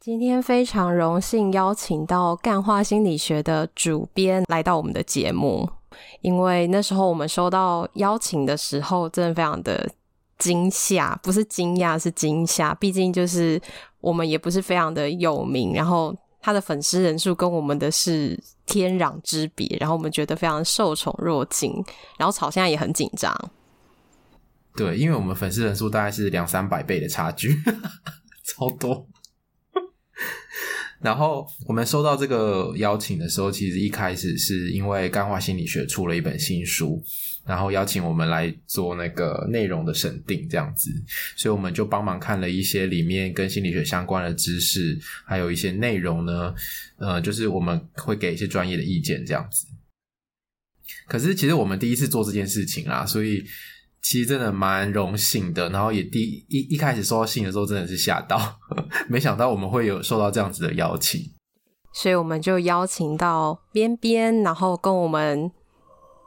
今天非常荣幸邀请到干话心理学的主编来到我们的节目，因为那时候我们收到邀请的时候，真的非常的惊吓，不是惊讶，是惊吓。毕竟就是我们也不是非常的有名，然后他的粉丝人数跟我们的是天壤之别，然后我们觉得非常受宠若惊，然后吵现在也很紧张。对，因为我们粉丝人数大概是两三百倍的差距，超多。然后我们收到这个邀请的时候，其实一开始是因为干话心理学出了一本新书，然后邀请我们来做那个内容的审定，这样子，所以我们就帮忙看了一些里面跟心理学相关的知识，还有一些内容呢，呃，就是我们会给一些专业的意见，这样子。可是其实我们第一次做这件事情啦，所以。其实真的蛮荣幸的，然后也第一一开始收到信的时候，真的是吓到，没想到我们会有受到这样子的邀请，所以我们就邀请到边边，然后跟我们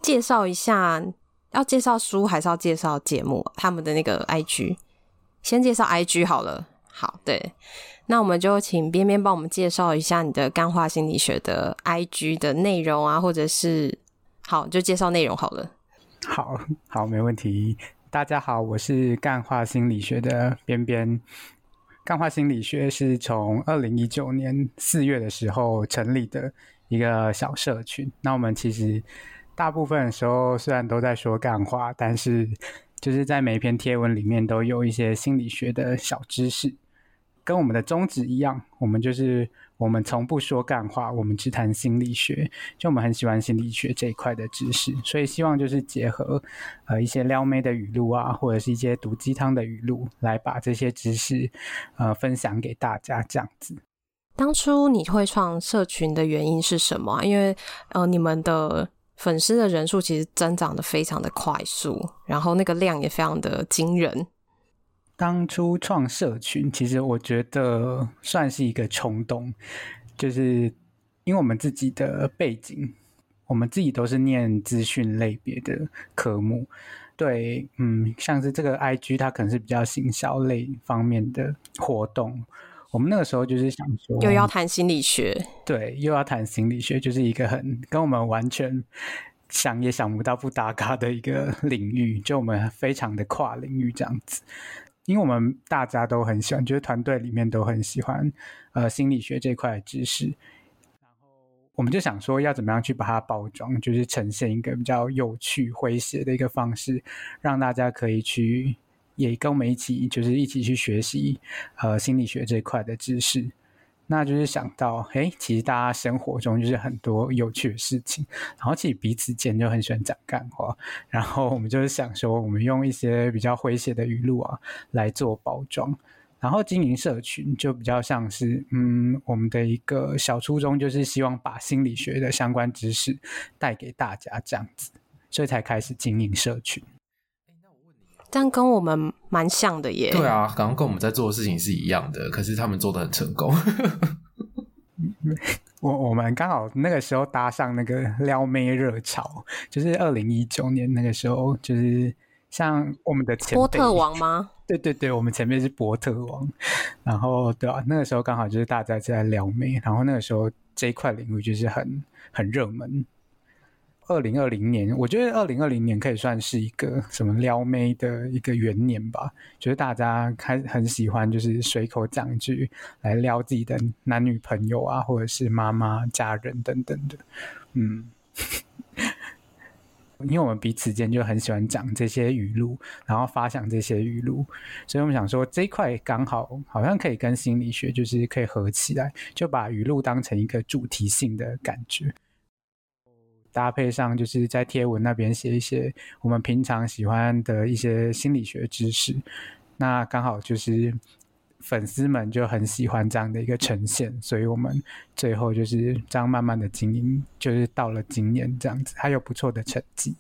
介绍一下，要介绍书还是要介绍节目？他们的那个 IG，先介绍 IG 好了。好，对，那我们就请边边帮我们介绍一下你的干化心理学的 IG 的内容啊，或者是好，就介绍内容好了。好好，没问题。大家好，我是干话心理学的边边。干话心理学是从二零一九年四月的时候成立的一个小社群。那我们其实大部分时候虽然都在说干话，但是就是在每一篇贴文里面都有一些心理学的小知识，跟我们的宗旨一样，我们就是。我们从不说干话，我们只谈心理学。就我们很喜欢心理学这一块的知识，所以希望就是结合呃一些撩妹的语录啊，或者是一些毒鸡汤的语录，来把这些知识呃分享给大家这样子。当初你会创社群的原因是什么？因为呃你们的粉丝的人数其实增长的非常的快速，然后那个量也非常的惊人。当初创社群，其实我觉得算是一个冲动，就是因为我们自己的背景，我们自己都是念资讯类别的科目，对，嗯，像是这个 IG，它可能是比较行销类方面的活动。我们那个时候就是想说，又要谈心理学，对，又要谈心理学，就是一个很跟我们完全想也想不到不搭嘎的一个 领域，就我们非常的跨领域这样子。因为我们大家都很喜欢，就是团队里面都很喜欢，呃，心理学这块的知识。然后我们就想说，要怎么样去把它包装，就是呈现一个比较有趣、诙谐的一个方式，让大家可以去，也跟我们一起，就是一起去学习，呃，心理学这块的知识。那就是想到，哎，其实大家生活中就是很多有趣的事情，然后其实彼此间就很喜欢讲干话，然后我们就是想说，我们用一些比较诙谐的语录啊来做包装，然后经营社群就比较像是，嗯，我们的一个小初衷就是希望把心理学的相关知识带给大家这样子，所以才开始经营社群。但跟我们蛮像的耶。对啊，刚刚跟我们在做的事情是一样的，可是他们做的很成功。我我们刚好那个时候搭上那个撩妹热潮，就是二零一九年那个时候，就是像我们的前波特王吗？对对对，我们前面是波特王。然后对啊，那个时候刚好就是大家在撩妹，然后那个时候这一块领域就是很很热门。二零二零年，我觉得二零二零年可以算是一个什么撩妹的一个元年吧。就是大家开很喜欢，就是随口讲一句来撩自己的男女朋友啊，或者是妈妈、家人等等的。嗯，因为我们彼此间就很喜欢讲这些语录，然后发想这些语录，所以我们想说这一块刚好好像可以跟心理学就是可以合起来，就把语录当成一个主题性的感觉。搭配上，就是在贴文那边写一些我们平常喜欢的一些心理学知识，那刚好就是粉丝们就很喜欢这样的一个呈现，所以我们最后就是这样慢慢的经营，就是到了今年这样子，还有不错的成绩。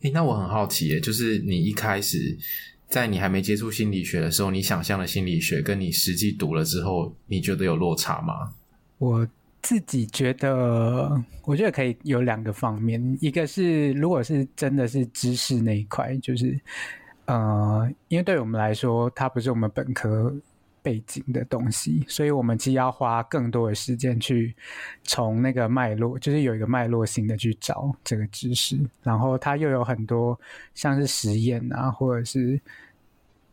诶，那我很好奇耶，就是你一开始在你还没接触心理学的时候，你想象的心理学跟你实际读了之后，你觉得有落差吗？我。自己觉得，我觉得可以有两个方面，一个是如果是真的是知识那一块，就是呃，因为对我们来说，它不是我们本科背景的东西，所以我们其实要花更多的时间去从那个脉络，就是有一个脉络性的去找这个知识，然后它又有很多像是实验啊，或者是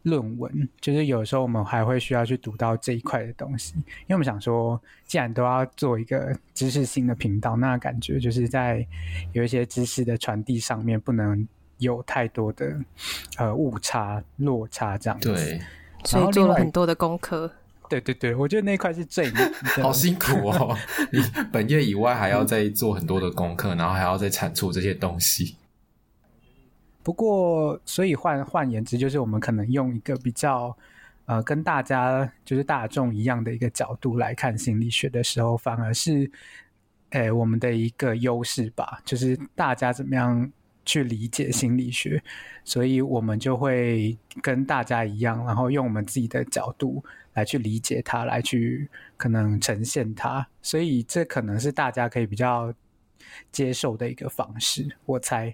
论文，就是有时候我们还会需要去读到这一块的东西，因为我们想说，既然都要做一个知识性的频道，那感觉就是在有一些知识的传递上面不能有太多的呃误差、落差这样子。对。所以做了很多的功课。对对对，我觉得那块是最 好辛苦哦。你本业以外还要再做很多的功课，然后还要再产出这些东西。不过，所以换换言之，就是我们可能用一个比较呃跟大家就是大众一样的一个角度来看心理学的时候，反而是诶我们的一个优势吧，就是大家怎么样。去理解心理学，所以我们就会跟大家一样，然后用我们自己的角度来去理解它，来去可能呈现它。所以这可能是大家可以比较接受的一个方式，我猜。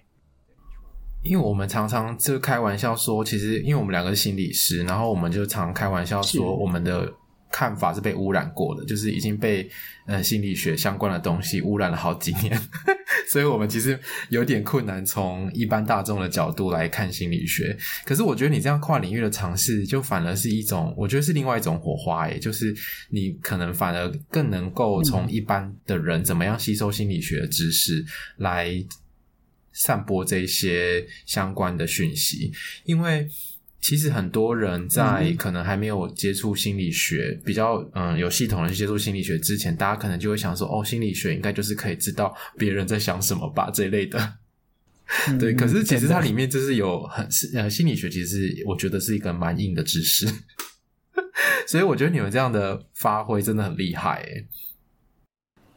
因为我们常常就开玩笑说，其实因为我们两个是心理师，然后我们就常开玩笑说我们的。看法是被污染过的，就是已经被呃心理学相关的东西污染了好几年，所以我们其实有点困难从一般大众的角度来看心理学。可是我觉得你这样跨领域的尝试，就反而是一种，我觉得是另外一种火花，诶，就是你可能反而更能够从一般的人怎么样吸收心理学的知识，来散播这些相关的讯息，因为。其实很多人在可能还没有接触心理学，嗯、比较嗯有系统的去接触心理学之前，大家可能就会想说，哦，心理学应该就是可以知道别人在想什么吧这一类的。嗯、对，可是其实它里面就是有很呃心理学，其实我觉得是一个蛮硬的知识，所以我觉得你们这样的发挥真的很厉害诶。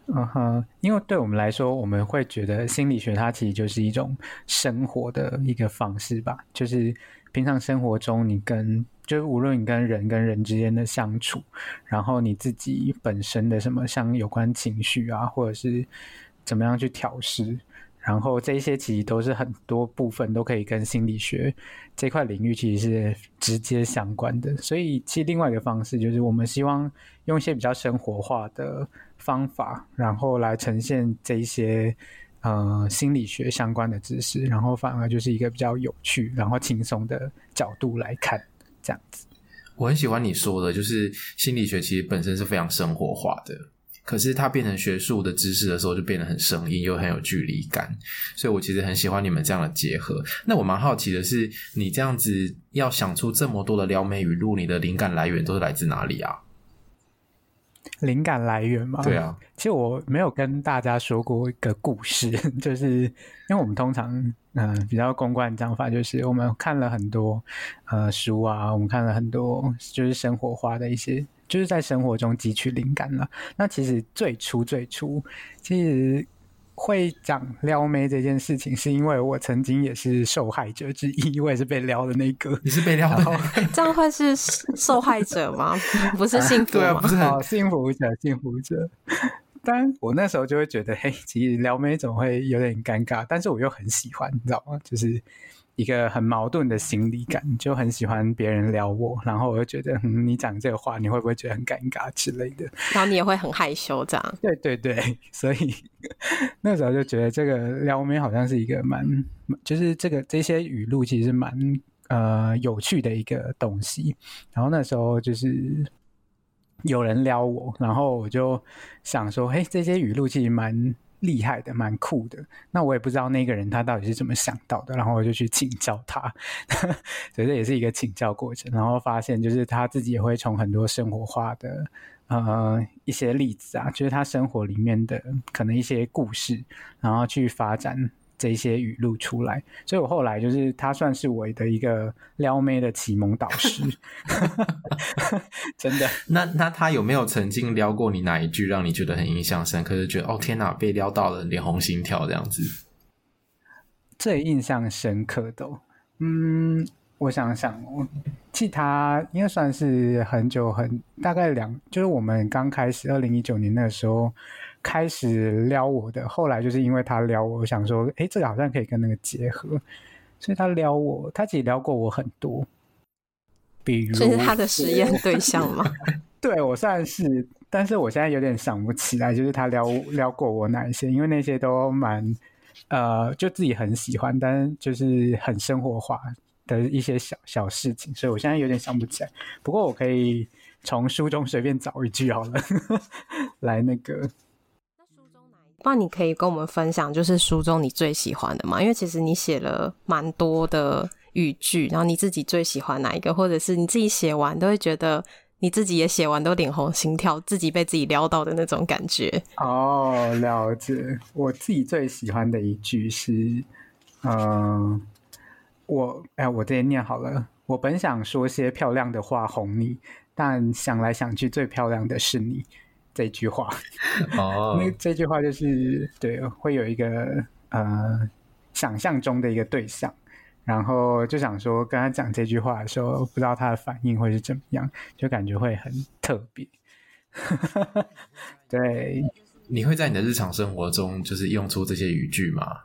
嗯哼，因为对我们来说，我们会觉得心理学它其实就是一种生活的一个方式吧，就是。平常生活中，你跟就是无论你跟人跟人之间的相处，然后你自己本身的什么像有关情绪啊，或者是怎么样去调试，然后这些其实都是很多部分都可以跟心理学这块领域其实是直接相关的。所以，其实另外一个方式就是我们希望用一些比较生活化的方法，然后来呈现这一些。呃，心理学相关的知识，然后反而就是一个比较有趣，然后轻松的角度来看，这样子。我很喜欢你说的，就是心理学其实本身是非常生活化的，可是它变成学术的知识的时候，就变得很生硬，又很有距离感。所以我其实很喜欢你们这样的结合。那我蛮好奇的是，你这样子要想出这么多的撩妹语录，你的灵感来源都是来自哪里啊？灵感来源嘛？对啊，其实我没有跟大家说过一个故事，就是因为我们通常嗯、呃、比较公关的讲法，就是我们看了很多呃书啊，我们看了很多就是生活化的一些，就是在生活中汲取灵感了。那其实最初最初其实。会讲撩妹这件事情，是因为我曾经也是受害者之一，我也是被撩的那个。你是被撩的，这样会是受害者吗？不是幸福吗？对啊，不是很幸福者，幸福者。但我那时候就会觉得，嘿，其实撩妹总会有点尴尬，但是我又很喜欢，你知道吗？就是。一个很矛盾的心理感，就很喜欢别人撩我，然后我就觉得，嗯，你讲这个话，你会不会觉得很尴尬之类的？然后你也会很害羞，这样？对对对，所以 那时候就觉得这个撩妹好像是一个蛮，就是这个这些语录其实蛮呃有趣的一个东西。然后那时候就是有人撩我，然后我就想说，嘿，这些语录其实蛮。厉害的，蛮酷的。那我也不知道那个人他到底是怎么想到的，然后我就去请教他，所以这也是一个请教过程。然后发现，就是他自己也会从很多生活化的呃一些例子啊，就是他生活里面的可能一些故事，然后去发展。这些语录出来，所以我后来就是他算是我的一个撩妹的启蒙导师，真的。那那他有没有曾经撩过你哪一句让你觉得很印象深刻？是觉得哦天哪，被撩到了，脸红心跳这样子？最印象深刻的，嗯，我想想，我记他应该算是很久很大概两，就是我们刚开始二零一九年那个时候。开始撩我的，后来就是因为他撩我，我想说，诶，这个好像可以跟那个结合，所以他撩我，他其实撩过我很多。比如这是他的实验 对象吗？对，我算是，但是我现在有点想不起来，就是他撩撩过我哪一些，因为那些都蛮呃，就自己很喜欢，但是就是很生活化的一些小小事情，所以我现在有点想不起来。不过我可以从书中随便找一句好了，来那个。那？你可以跟我们分享，就是书中你最喜欢的吗？因为其实你写了蛮多的语句，然后你自己最喜欢哪一个，或者是你自己写完都会觉得。你自己也写完都脸红心跳，自己被自己撩到的那种感觉。哦，了解。我自己最喜欢的一句是，嗯、我哎，我这边念好了。我本想说些漂亮的话哄你，但想来想去，最漂亮的是你。这句话，哦，那这句话就是对，会有一个呃想象中的一个对象。然后就想说，跟他讲这句话的时候，不知道他的反应会是怎么样，就感觉会很特别。对，你会在你的日常生活中就是用出这些语句吗？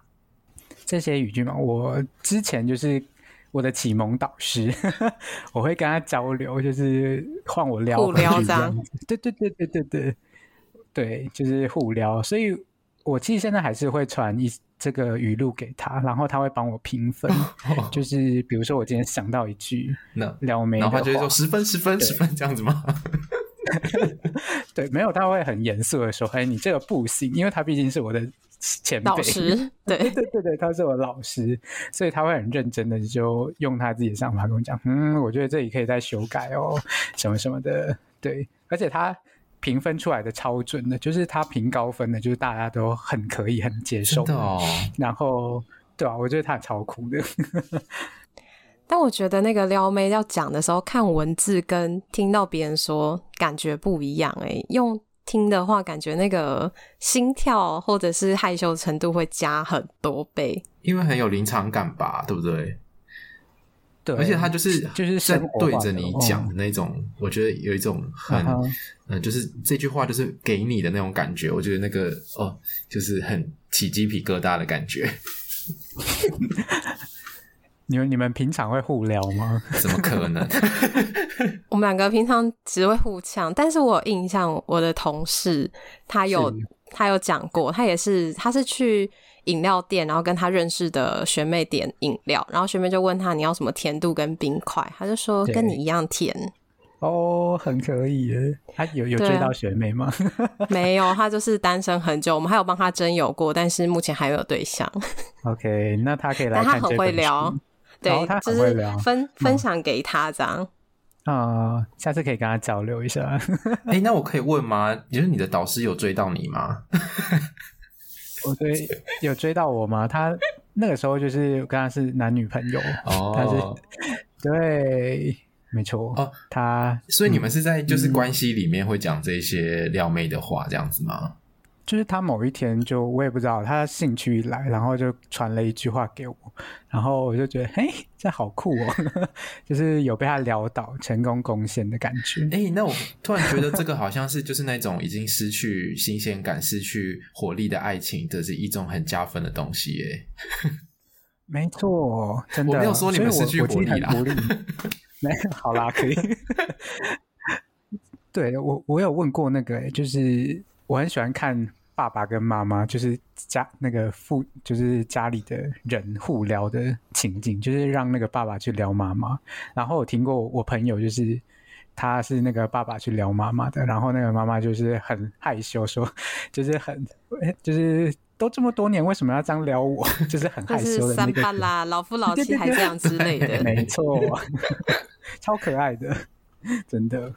这些语句嘛？我之前就是我的启蒙导师，我会跟他交流，就是换我撩互撩这样。对对对对对对，对，就是互撩。所以我其实现在还是会传一。这个语录给他，然后他会帮我评分，哦、就是比如说我今天想到一句撩妹，然后他就会说十分、十分、十分这样子吗？对，没有，他会很严肃的说：“哎，你这个不行，因为他毕竟是我的 前辈，老师，对 对对对，他是我老师，所以他会很认真的就用他自己的想法跟我讲，嗯，我觉得这里可以再修改哦，什么什么的，对，而且他。”评分出来的超准的，就是他评高分的，就是大家都很可以很接受的。哦、然后，对啊，我觉得他超酷的。但我觉得那个撩妹要讲的时候，看文字跟听到别人说感觉不一样。哎，用听的话，感觉那个心跳或者是害羞程度会加很多倍，因为很有临场感吧，对不对？对，而且他就是就是在对着你讲的那种，哦、我觉得有一种很嗯、uh huh. 呃，就是这句话就是给你的那种感觉，我觉得那个哦，就是很起鸡皮疙瘩的感觉。你们你们平常会互聊吗？怎么可能？我们两个平常只会互呛，但是我有印象，我的同事他有他有讲过，他也是他是去。饮料店，然后跟他认识的学妹点饮料，然后学妹就问他，你要什么甜度跟冰块，他就说跟你一样甜。哦，很可以耶。他有有追到学妹吗？没有，他就是单身很久。我们还有帮他征友过，但是目前还没有对象。OK，那他可以来看。但他很会聊，对，哦、他很会聊，就是分分享给他这样。啊、呃，下次可以跟他交流一下。哎、欸，那我可以问吗？就是你的导师有追到你吗？我追有追到我吗？他那个时候就是跟他是男女朋友，哦、他是对，没错哦。他所以你们是在就是关系里面会讲这些撩妹的话，这样子吗？嗯就是他某一天就我也不知道他兴趣一来，然后就传了一句话给我，然后我就觉得嘿，这好酷哦，就是有被他撩到成功贡献的感觉。哎，那我突然觉得这个好像是就是那种已经失去新鲜感、失去活力的爱情，这是一种很加分的东西耶。没错，真的，我没有说你们失去活力啦。没有，好啦，可以。对我，我有问过那个，就是。我很喜欢看爸爸跟妈妈，就是家那个父，就是家里的人互撩的情景，就是让那个爸爸去撩妈妈。然后我听过我朋友，就是他是那个爸爸去撩妈妈的，然后那个妈妈就是很害羞，说 就是很就是都这么多年，为什么要这样撩我？就是很害羞的那个。三八啦，老夫老妻还这样之类的，没错，超可爱的，真的。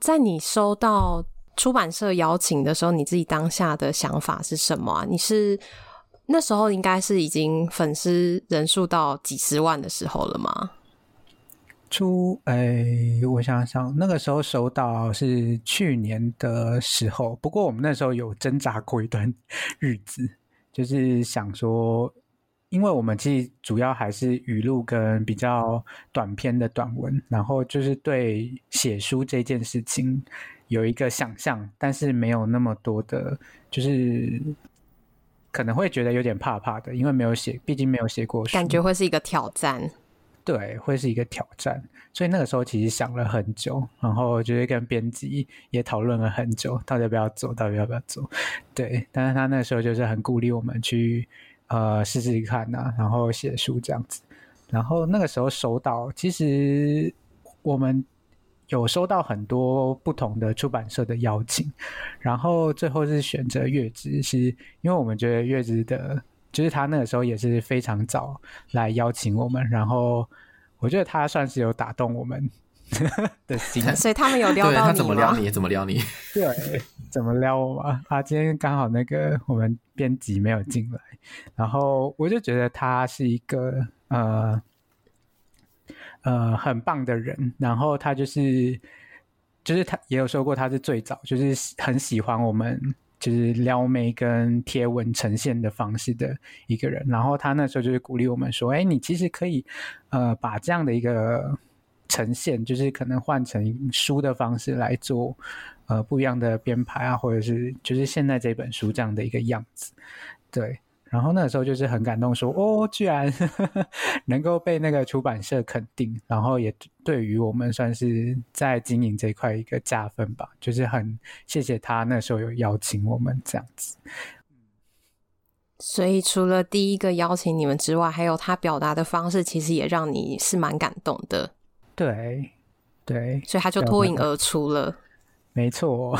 在你收到出版社邀请的时候，你自己当下的想法是什么啊？你是那时候应该是已经粉丝人数到几十万的时候了吗？出哎，我想想，那个时候收到是去年的时候，不过我们那时候有挣扎过一段 日子，就是想说。因为我们其实主要还是语录跟比较短篇的短文，然后就是对写书这件事情有一个想象，但是没有那么多的，就是可能会觉得有点怕怕的，因为没有写，毕竟没有写过书，感觉会是一个挑战。对，会是一个挑战。所以那个时候其实想了很久，然后就是跟编辑也讨论了很久，到底要不要做，到底要不要做。对，但是他那时候就是很鼓励我们去呃试试看呐、然后写书这样子。然后那个时候收到，其实我们有收到很多不同的出版社的邀请，然后最后是选择月之，是因为我们觉得月之的，就是他那个时候也是非常早来邀请我们，然后。我觉得他算是有打动我们 的心，所以他们有撩到你吗？他怎么撩你？怎么撩你？对，怎么撩我嘛？他今天刚好那个我们编辑没有进来，然后我就觉得他是一个呃呃很棒的人，然后他就是就是他也有说过他是最早就是很喜欢我们。就是撩妹跟贴文呈现的方式的一个人，然后他那时候就是鼓励我们说：“哎，你其实可以，呃，把这样的一个呈现，就是可能换成书的方式来做，呃，不一样的编排啊，或者是就是现在这本书这样的一个样子，对。”然后那时候就是很感动说，哦，居然呵 呵能够被那个出版社肯定，然后也对于我们算是在经营这块一个加分吧，就是很谢谢他那时候有邀请我们这样子。所以除了第一个邀请你们之外，还有他表达的方式，其实也让你是蛮感动的。对，对，所以他就脱颖而出了。没错，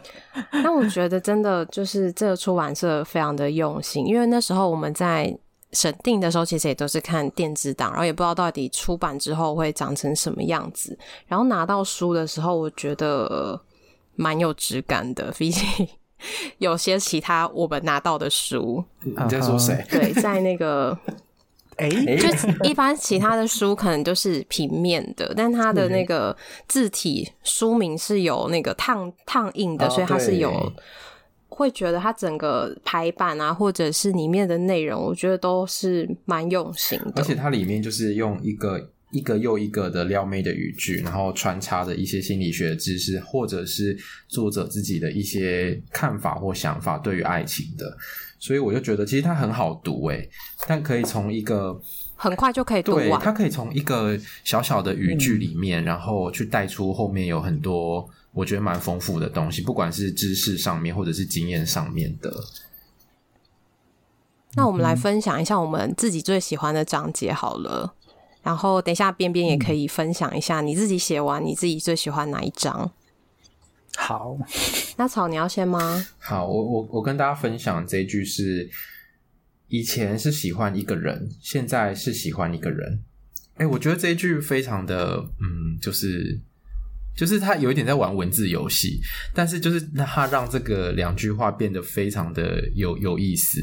那我觉得真的就是这个出版社非常的用心，因为那时候我们在审定的时候，其实也都是看电子档，然后也不知道到底出版之后会长成什么样子。然后拿到书的时候，我觉得蛮有质感的，毕竟 有些其他我们拿到的书。你在说谁？对，在那个。哎，就一般其他的书可能都是平面的，但它的那个字体书名是有那个烫烫印的，哦，所以它是有会觉得它整个排版啊，或者是里面的内容，我觉得都是蛮用心的。而且它里面就是用一个一个又一个的撩妹的语句，然后穿插着一些心理学的知识，或者是作者自己的一些看法或想法对于爱情的。所以我就觉得，其实它很好读诶，但可以从一个很快就可以读完。对，它可以从一个小小的语句里面，嗯、然后去带出后面有很多我觉得蛮丰富的东西，不管是知识上面或者是经验上面的。那我们来分享一下我们自己最喜欢的章节好了，然后等一下边边也可以分享一下你自己写完你自己最喜欢哪一章。好，那草你要先吗？好，我我我跟大家分享这一句是：以前是喜欢一个人，现在是喜欢一个人。哎，我觉得这一句非常的，嗯，就是。就是他有一点在玩文字游戏，但是就是他让这个两句话变得非常的有有意思。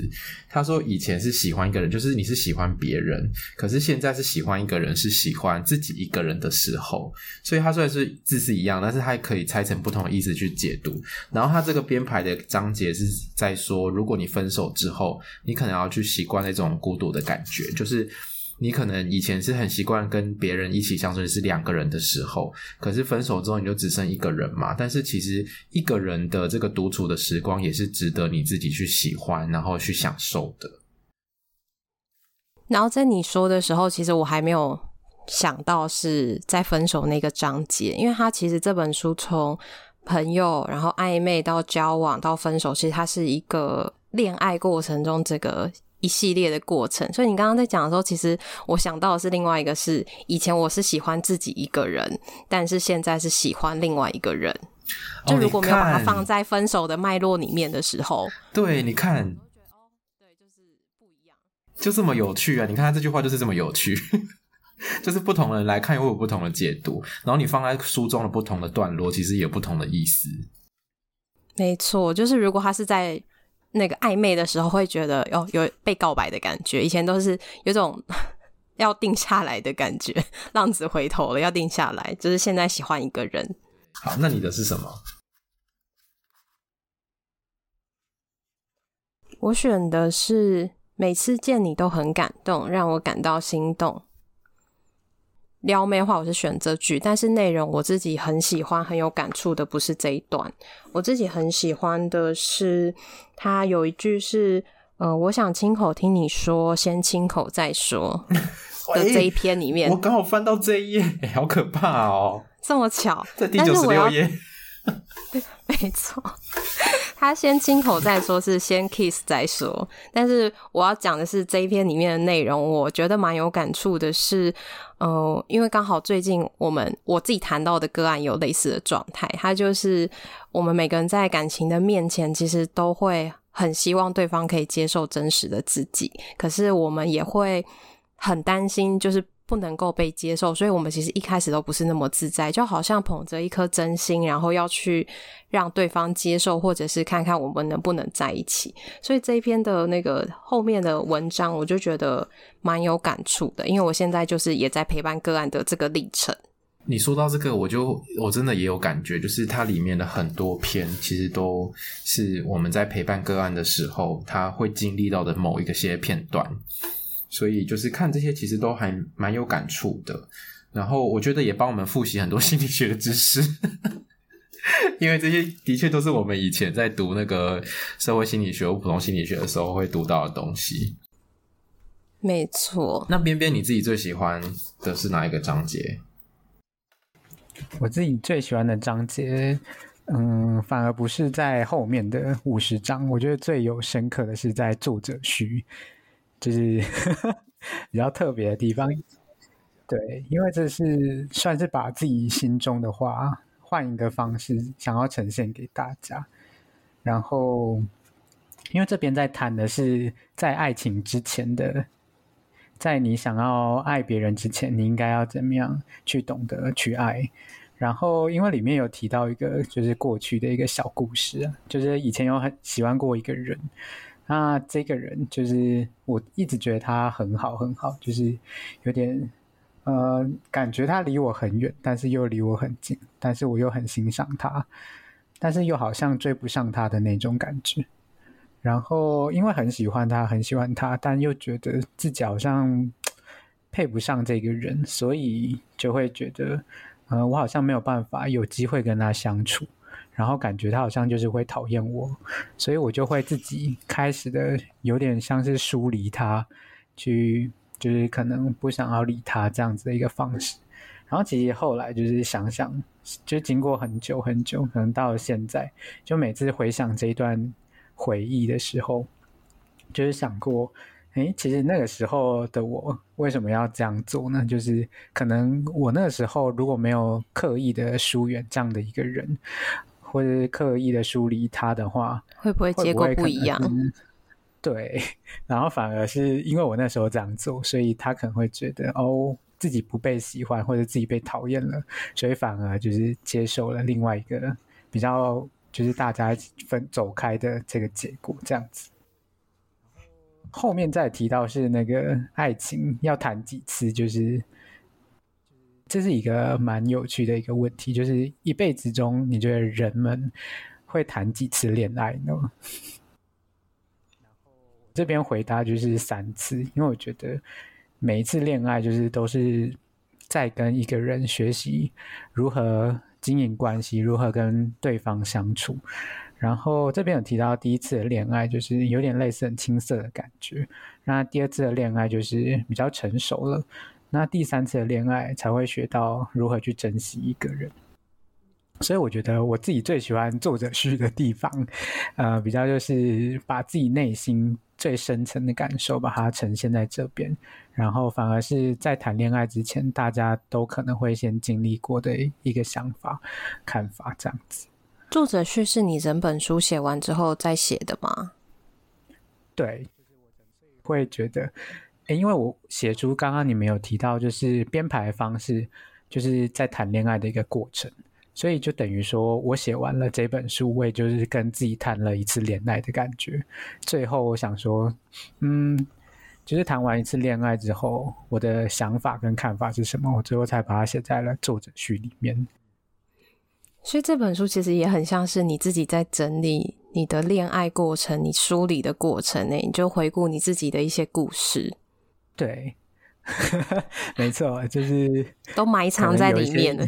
他说以前是喜欢一个人，就是你是喜欢别人，可是现在是喜欢一个人，是喜欢自己一个人的时候。所以他虽然是字是一样，但是他可以拆成不同的意思去解读。然后他这个编排的章节是在说，如果你分手之后，你可能要去习惯那种孤独的感觉，就是。你可能以前是很习惯跟别人一起相处，是两个人的时候，可是分手之后你就只剩一个人嘛。但是其实一个人的这个独处的时光也是值得你自己去喜欢，然后去享受的。然后在你说的时候，其实我还没有想到是在分手那个章节，因为他其实这本书从朋友，然后暧昧到交往到分手，其实它是一个恋爱过程中这个。一系列的过程，所以你刚刚在讲的时候，其实我想到的是另外一个是，是以前我是喜欢自己一个人，但是现在是喜欢另外一个人。就如果没有把它放在分手的脉络里面的时候，对，你看，对，就是不一样，就这么有趣啊！你看他这句话就是这么有趣，就是不同人来看会有不同的解读，然后你放在书中的不同的段落，其实也有不同的意思。没错，就是如果他是在。那个暧昧的时候会觉得哦，有被告白的感觉，以前都是有种 要定下来的感觉，浪子回头了要定下来，就是现在喜欢一个人。好，那你的是什么？我选的是每次见你都很感动，让我感到心动。撩妹的话，我是选这句，但是内容我自己很喜欢、很有感触的不是这一段。我自己很喜欢的是，他有一句是，呃，我想亲口听你说，先亲口再说。的这一篇里面，欸、我刚好翻到这一页、欸，好可怕哦！这么巧，在第九十六页。没错，他先亲口再说，是先 kiss 再说。但是我要讲的是这一篇里面的内容，我觉得蛮有感触的是，呃，因为刚好最近我们我自己谈到的个案有类似的状态，他就是我们每个人在感情的面前，其实都会很希望对方可以接受真实的自己，可是我们也会很担心，就是。不能够被接受，所以我们其实一开始都不是那么自在，就好像捧着一颗真心，然后要去让对方接受，或者是看看我们能不能在一起。所以这一篇的那个后面的文章，我就觉得蛮有感触的，因为我现在就是也在陪伴个案的这个历程。你说到这个，我就我真的也有感觉，就是它里面的很多篇，其实都是我们在陪伴个案的时候，他会经历到的某一个些片段。所以就是看这些，其实都还蛮有感触的。然后我觉得也帮我们复习很多心理学的知识，因为这些的确都是我们以前在读那个社会心理学或普通心理学的时候会读到的东西。没错。那边边你自己最喜欢的是哪一个章节？我自己最喜欢的章节，嗯，反而不是在后面的五十章。我觉得最有深刻的是在作者序。就是 比较特别的地方，对，因为这是算是把自己心中的话换一个方式想要呈现给大家。然后，因为这边在谈的是在爱情之前的，在你想要爱别人之前，你应该要怎么样去懂得去爱。然后，因为里面有提到一个就是过去的一个小故事，就是以前有很喜欢过一个人。那这个人就是我一直觉得他很好很好，就是有点呃，感觉他离我很远，但是又离我很近，但是我又很欣赏他，但是又好像追不上他的那种感觉。然后因为很喜欢他，很喜欢他，但又觉得自己好像配不上这个人，所以就会觉得，呃，我好像没有办法有机会跟他相处。然后感觉他好像就是会讨厌我，所以我就会自己开始的有点像是疏离他，去就是可能不想要理他这样子的一个方式。然后其实后来就是想想，就经过很久很久，可能到了现在，就每次回想这一段回忆的时候，就是想过，诶，其实那个时候的我为什么要这样做呢？就是可能我那个时候如果没有刻意的疏远这样的一个人。或者是刻意的疏离他的话，会不会结果不一样？对，然后反而是因为我那时候这样做，所以他可能会觉得哦，自己不被喜欢，或者自己被讨厌了，所以反而就是接受了另外一个比较就是大家分走开的这个结果，这样子。后面再提到是那个爱情要谈几次，就是。这是一个蛮有趣的一个问题，就是一辈子中，你觉得人们会谈几次恋爱呢？然后这边回答就是三次，因为我觉得每一次恋爱就是都是在跟一个人学习如何经营关系，如何跟对方相处。然后这边有提到第一次的恋爱就是有点类似很青涩的感觉，那第二次的恋爱就是比较成熟了。那第三次的恋爱才会学到如何去珍惜一个人，所以我觉得我自己最喜欢作者序的地方，呃，比较就是把自己内心最深层的感受把它呈现在这边，然后反而是在谈恋爱之前，大家都可能会先经历过的一个想法、看法这样子。作者序是你整本书写完之后再写的吗？对，会觉得。诶，因为我写出刚刚你没有提到，就是编排方式，就是在谈恋爱的一个过程，所以就等于说我写完了这本书，我也就是跟自己谈了一次恋爱的感觉。最后我想说，嗯，就是谈完一次恋爱之后，我的想法跟看法是什么，我最后才把它写在了作者序里面。所以这本书其实也很像是你自己在整理你的恋爱过程，你梳理的过程呢，你就回顾你自己的一些故事。对，没错，就是都埋藏在里面了。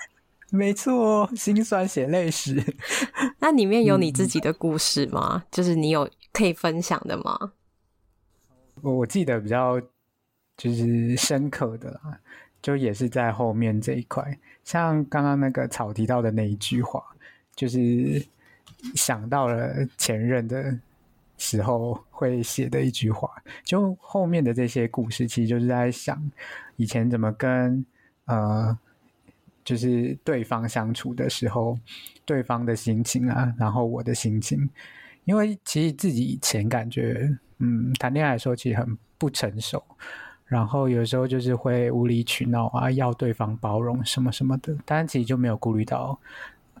没错，心酸血泪史。那里面有你自己的故事吗？嗯、就是你有可以分享的吗？我我记得比较就是深刻的啦，就也是在后面这一块。像刚刚那个草提到的那一句话，就是想到了前任的时候会写的一句话。就后面的这些故事，其实就是在想以前怎么跟呃。就是对方相处的时候，对方的心情啊，然后我的心情，因为其实自己以前感觉，嗯，谈恋爱的时候其实很不成熟，然后有时候就是会无理取闹啊，要对方包容什么什么的，但其实就没有顾虑到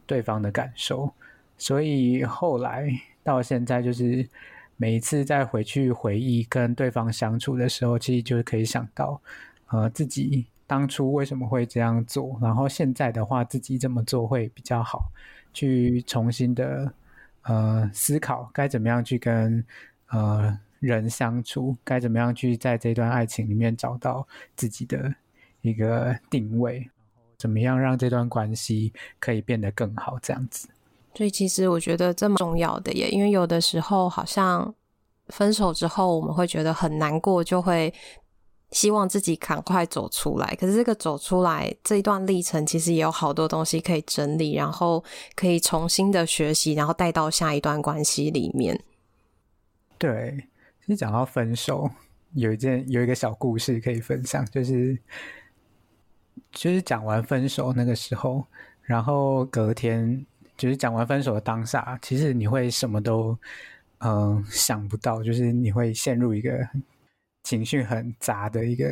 对方的感受，所以后来到现在，就是每一次再回去回忆跟对方相处的时候，其实就是可以想到，呃，自己。当初为什么会这样做？然后现在的话，自己这么做会比较好，去重新的呃思考该怎么样去跟呃人相处，该怎么样去在这段爱情里面找到自己的一个定位，怎么样让这段关系可以变得更好，这样子。所以其实我觉得这么重要的耶，因为有的时候好像分手之后，我们会觉得很难过，就会。希望自己赶快走出来，可是这个走出来这一段历程，其实也有好多东西可以整理，然后可以重新的学习，然后带到下一段关系里面。对，其实讲到分手，有一件有一个小故事可以分享，就是就是讲完分手那个时候，然后隔天就是讲完分手的当下，其实你会什么都嗯、呃、想不到，就是你会陷入一个。情绪很杂的一个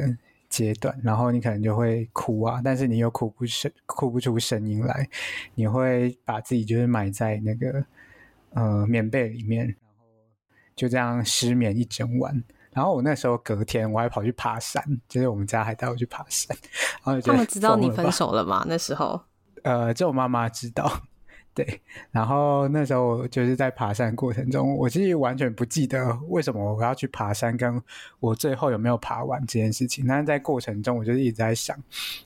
阶段，然后你可能就会哭啊，但是你又哭不声，哭不出声音来，你会把自己就是埋在那个呃棉被里面，然后就这样失眠一整晚。然后我那时候隔天我还跑去爬山，就是我们家还带我去爬山。然后他们知道你分手了吗？那时候，呃，就我妈妈知道。对，然后那时候就是在爬山过程中，我其实完全不记得为什么我要去爬山，跟我最后有没有爬完这件事情。但是在过程中，我就一直在想，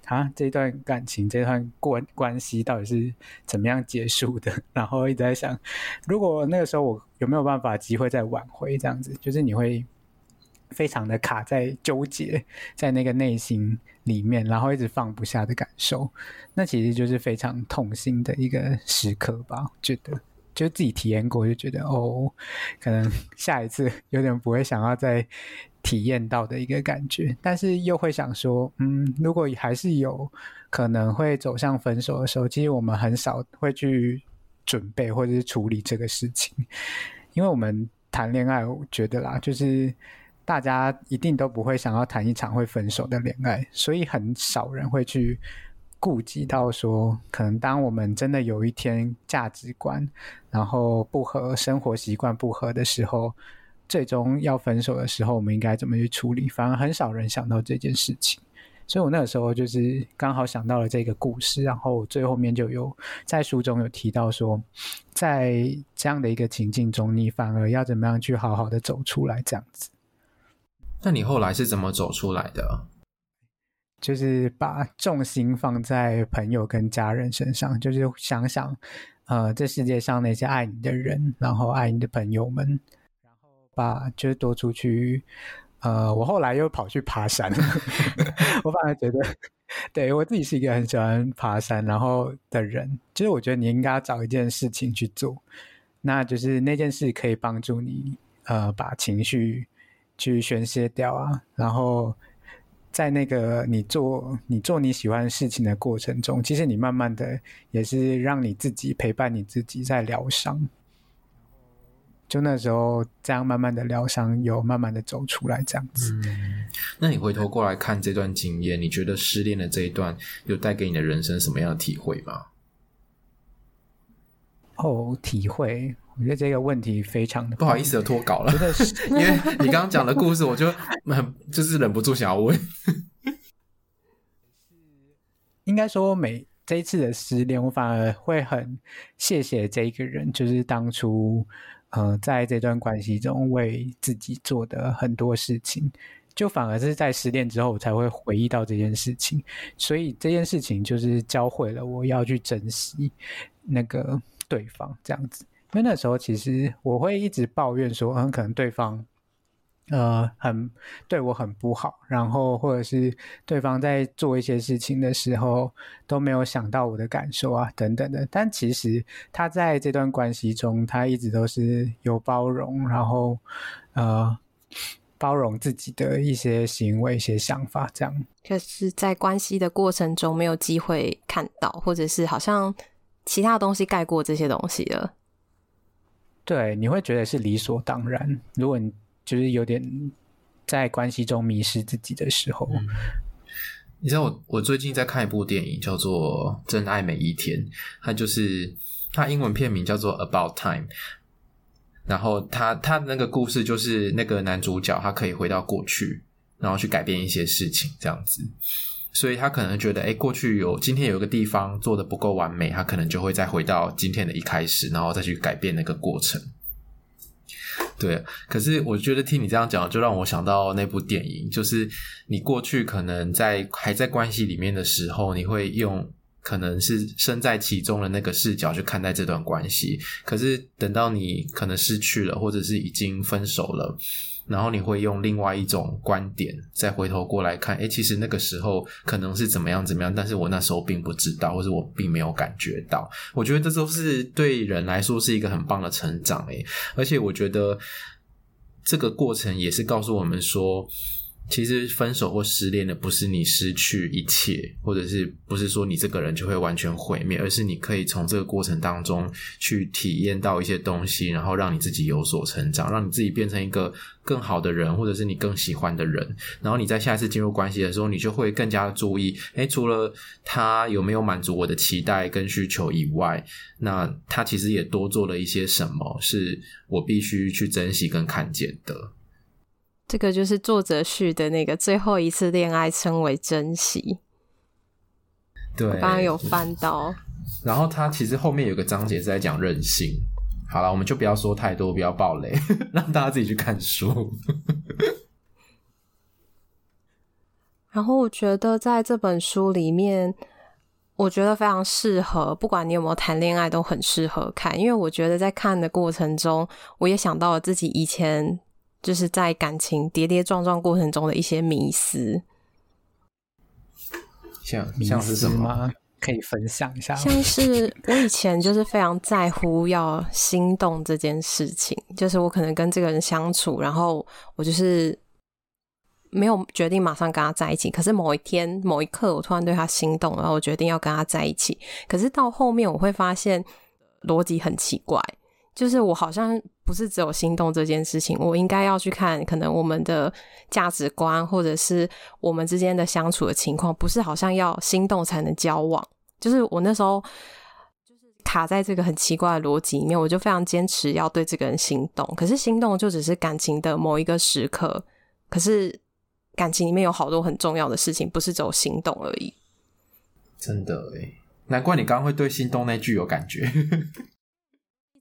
啊，这段感情、这段关关系到底是怎么样结束的？然后一直在想，如果那个时候我有没有办法机会再挽回，这样子，就是你会非常的卡在纠结在那个内心里面，然后一直放不下的感受，那其实就是非常痛心的一个时刻吧。觉得就自己体验过，就觉得哦，可能下一次有点不会想要再体验到的一个感觉，但是又会想说，嗯，如果还是有可能会走向分手的时候，其实我们很少会去准备或者是处理这个事情，因为我们谈恋爱，我觉得啦，就是。大家一定都不会想要谈一场会分手的恋爱，所以很少人会去顾及到说，可能当我们真的有一天价值观然后不合、生活习惯不合的时候，最终要分手的时候，我们应该怎么去处理？反而很少人想到这件事情。所以我那个时候就是刚好想到了这个故事，然后最后面就有在书中有提到说，在这样的一个情境中，你反而要怎么样去好好的走出来，这样子。那你后来是怎么走出来的？就是把重心放在朋友跟家人身上，就是想想，呃，这世界上那些爱你的人，然后爱你的朋友们，然后把就是多出去。呃，我后来又跑去爬山，我反而觉得，对，我自己是一个很喜欢爬山然后的人，就是我觉得你应该要找一件事情去做，那就是那件事可以帮助你，呃，把情绪。去宣泄掉啊，然后在那个你做你做你喜欢的事情的过程中，其实你慢慢的也是让你自己陪伴你自己在疗伤。就那时候这样慢慢的疗伤，有慢慢的走出来这样子。嗯，那你回头过来看这段经验，你觉得失恋的这一段有带给你的人生什么样的体会吗？哦，体会。我觉得这个问题非常的不好意思的脱稿了，因为你刚刚讲的故事，我就 很就是忍不住想要问。应该说，每这一次的失恋，我反而会很谢谢这一个人，就是当初呃在这段关系中为自己做的很多事情，就反而是在失恋之后我才会回忆到这件事情，所以这件事情就是教会了我要去珍惜那个对方这样子。因为那时候其实我会一直抱怨说，嗯，可能对方呃，很对我很不好，然后或者是对方在做一些事情的时候都没有想到我的感受啊，等等的。但其实他在这段关系中，他一直都是有包容，然后呃，包容自己的一些行为、一些想法，这样。可是，在关系的过程中，没有机会看到，或者是好像其他东西盖过这些东西了。对，你会觉得是理所当然。如果你就是有点在关系中迷失自己的时候，你知道我我最近在看一部电影，叫做《真爱每一天》，它就是它英文片名叫做《About Time》，然后他他那个故事就是那个男主角他可以回到过去，然后去改变一些事情，这样子，所以他可能觉得，哎，过去有今天有一个地方做的不够完美，他可能就会再回到今天的一开始，然后再去改变那个过程。对，可是我觉得听你这样讲，就让我想到那部电影，就是你过去可能在还在关系里面的时候，你会用可能是身在其中的那个视角去看待这段关系，可是等到你可能失去了，或者是已经分手了。然后你会用另外一种观点再回头过来看，诶，其实那个时候可能是怎么样怎么样，但是我那时候并不知道，或者我并没有感觉到。我觉得这都是对人来说是一个很棒的成长，诶，而且我觉得这个过程也是告诉我们说。其实分手或失恋的不是你失去一切，或者是不是说你这个人就会完全毁灭，而是你可以从这个过程当中去体验到一些东西，然后让你自己有所成长，让你自己变成一个更好的人，或者是你更喜欢的人。然后你在下一次进入关系的时候，你就会更加注意，诶，除了他有没有满足我的期待跟需求以外，那他其实也多做了一些什么，是我必须去珍惜跟看见的。这个就是作者序的那个最后一次恋爱称为珍惜。对，我刚刚有翻到。然后他其实后面有个章节是在讲任性。好了，我们就不要说太多，不要暴雷，让大家自己去看书。然后我觉得在这本书里面，我觉得非常适合，不管你有没有谈恋爱，都很适合看。因为我觉得在看的过程中，我也想到了自己以前。就是在感情跌跌撞撞过程中的一些迷思，像像是什么？可以分享一下？像是我以前就是非常在乎要心动这件事情，就是我可能跟这个人相处，然后我就是没有决定马上跟他在一起，可是某一天某一刻，我突然对他心动，然后我决定要跟他在一起，可是到后面我会发现逻辑很奇怪。就是我好像不是只有心动这件事情，我应该要去看可能我们的价值观，或者是我们之间的相处的情况，不是好像要心动才能交往。就是我那时候就是卡在这个很奇怪的逻辑里面，我就非常坚持要对这个人心动。可是心动就只是感情的某一个时刻，可是感情里面有好多很重要的事情，不是只有心动而已。真的诶，难怪你刚刚会对心动那句有感觉。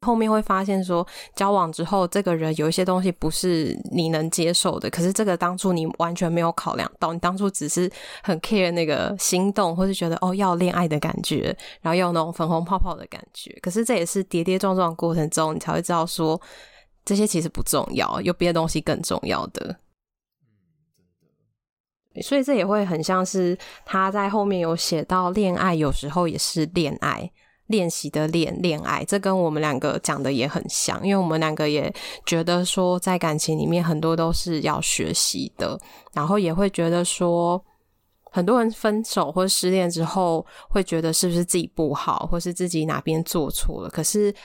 后面会发现说，交往之后，这个人有一些东西不是你能接受的。可是这个当初你完全没有考量到，你当初只是很 care 那个心动，或是觉得哦要恋爱的感觉，然后要那种粉红泡泡的感觉。可是这也是跌跌撞撞的过程中，你才会知道说，这些其实不重要，有别的东西更重要的。所以这也会很像是他在后面有写到，恋爱有时候也是恋爱。练习的恋恋爱，这跟我们两个讲的也很像，因为我们两个也觉得说，在感情里面很多都是要学习的，然后也会觉得说，很多人分手或失恋之后，会觉得是不是自己不好，或是自己哪边做错了，可是。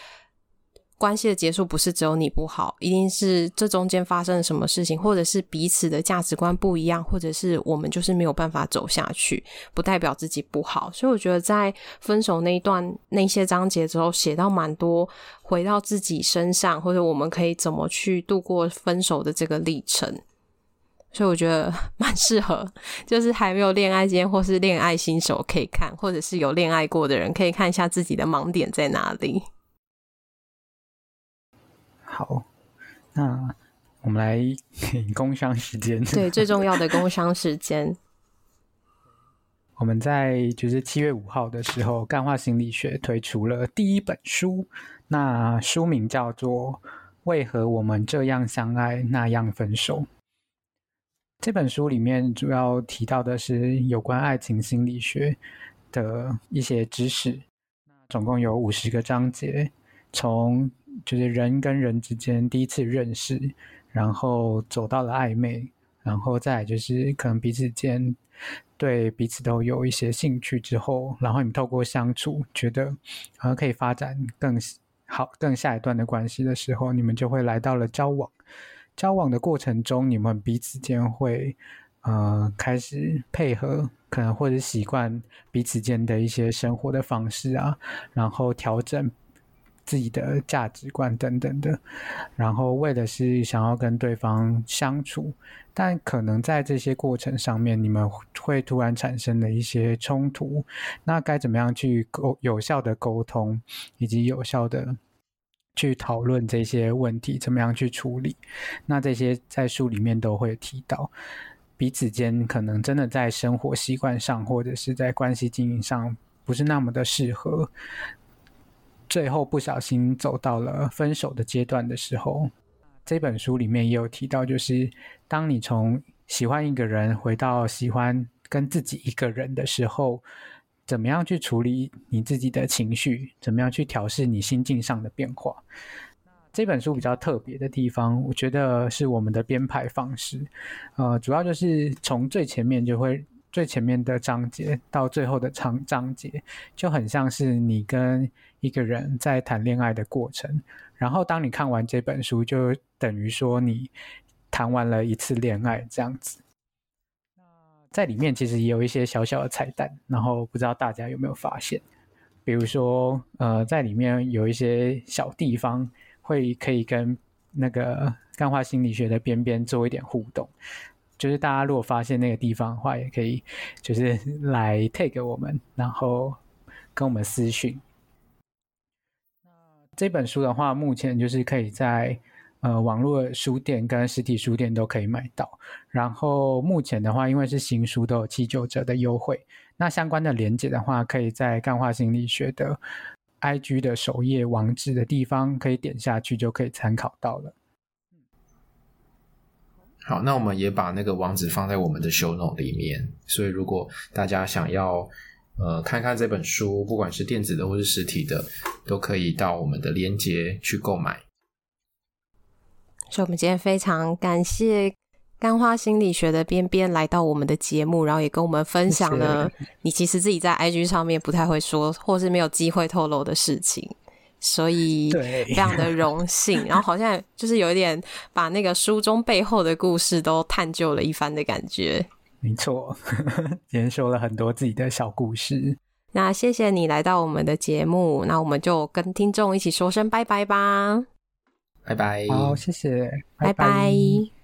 关系的结束不是只有你不好，一定是这中间发生了什么事情，或者是彼此的价值观不一样，或者是我们就是没有办法走下去，不代表自己不好。所以我觉得在分手那一段那些章节之后，写到蛮多回到自己身上，或者我们可以怎么去度过分手的这个历程。所以我觉得蛮 适合，就是还没有恋爱间或是恋爱新手可以看，或者是有恋爱过的人可以看一下自己的盲点在哪里。好，那我们来给工商时间。对，最重要的工商时间。我们在就是七月五号的时候，《干化心理学》推出了第一本书，那书名叫做《为何我们这样相爱，那样分手？这本书里面主要提到的是有关爱情心理学的一些知识，总共有五十个章节，从就是人跟人之间第一次认识，然后走到了暧昧，然后再就是可能彼此间对彼此都有一些兴趣之后，然后你们透过相处，觉得好像可以发展更。好，更下一段的关系的时候，你们就会来到了交往。交往的过程中，你们彼此间会呃开始配合，可能或者习惯彼此间的一些生活的方式啊，然后调整自己的价值观等等的，然后为的是想要跟对方相处，但可能在这些过程上面，你们会突然产生了一些冲突，那该怎么样去沟有效的沟通，以及有效的去讨论这些问题，怎么样去处理？那这些在书里面都会提到，彼此间可能真的在生活习惯上，或者是在关系经营上，不是那么的适合。最后不小心走到了分手的阶段的时候，这本书里面也有提到，就是当你从喜欢一个人回到喜欢跟自己一个人的时候，怎么样去处理你自己的情绪，怎么样去调试你心境上的变化。这本书比较特别的地方，我觉得是我们的编排方式，呃，主要就是从最前面就会。最前面的章节到最后的章章节，就很像是你跟一个人在谈恋爱的过程。然后，当你看完这本书，就等于说你谈完了一次恋爱这样子。那在里面其实也有一些小小的彩蛋，然后不知道大家有没有发现？比如说，呃，在里面有一些小地方会可以跟那个干化心理学的边边做一点互动。就是大家如果发现那个地方的话，也可以就是来 tag 我们，然后跟我们私讯。这本书的话，目前就是可以在呃网络书店跟实体书店都可以买到。然后目前的话，因为是新书，都有七九折的优惠。那相关的连接的话，可以在干化心理学的 IG 的首页网址的地方，可以点下去就可以参考到了。好，那我们也把那个网址放在我们的 show note 里面，所以如果大家想要呃看看这本书，不管是电子的或是实体的，都可以到我们的链接去购买。所以，我们今天非常感谢干花心理学的边边来到我们的节目，然后也跟我们分享了你其实自己在 IG 上面不太会说，或是没有机会透露的事情。所以非常的荣幸，然后好像就是有一点把那个书中背后的故事都探究了一番的感觉。没错，今天说了很多自己的小故事。那谢谢你来到我们的节目，那我们就跟听众一起说声拜拜吧。拜拜。好，谢谢，拜拜。拜拜。